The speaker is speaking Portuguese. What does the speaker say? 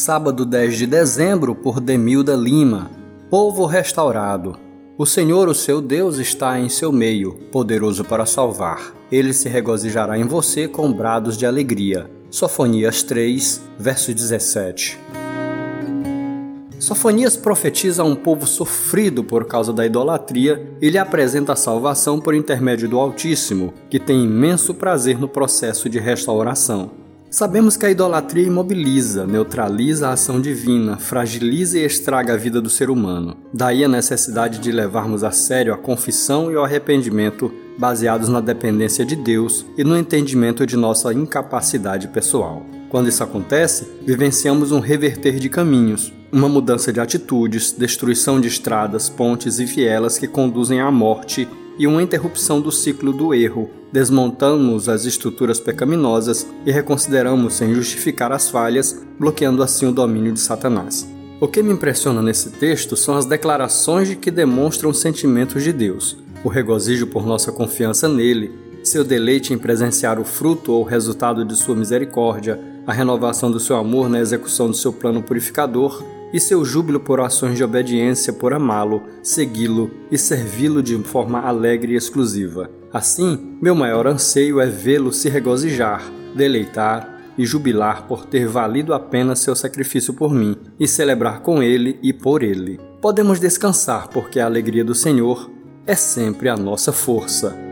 Sábado 10 de dezembro, por Demilda Lima. Povo restaurado. O Senhor, o seu Deus, está em seu meio, poderoso para salvar. Ele se regozijará em você com brados de alegria. Sofonias 3, verso 17. Sofonias profetiza um povo sofrido por causa da idolatria e lhe apresenta a salvação por intermédio do Altíssimo, que tem imenso prazer no processo de restauração. Sabemos que a idolatria imobiliza, neutraliza a ação divina, fragiliza e estraga a vida do ser humano. Daí a necessidade de levarmos a sério a confissão e o arrependimento baseados na dependência de Deus e no entendimento de nossa incapacidade pessoal. Quando isso acontece, vivenciamos um reverter de caminhos, uma mudança de atitudes, destruição de estradas, pontes e vielas que conduzem à morte e uma interrupção do ciclo do erro, desmontamos as estruturas pecaminosas e reconsideramos sem justificar as falhas, bloqueando assim o domínio de Satanás. O que me impressiona nesse texto são as declarações de que demonstram sentimentos de Deus, o regozijo por nossa confiança nele, seu deleite em presenciar o fruto ou resultado de sua misericórdia, a renovação do seu amor na execução do seu plano purificador e seu júbilo por ações de obediência por amá-lo, segui-lo e servi-lo de forma alegre e exclusiva. Assim, meu maior anseio é vê-lo se regozijar, deleitar e jubilar por ter valido a pena seu sacrifício por mim e celebrar com ele e por ele. Podemos descansar porque a alegria do Senhor é sempre a nossa força.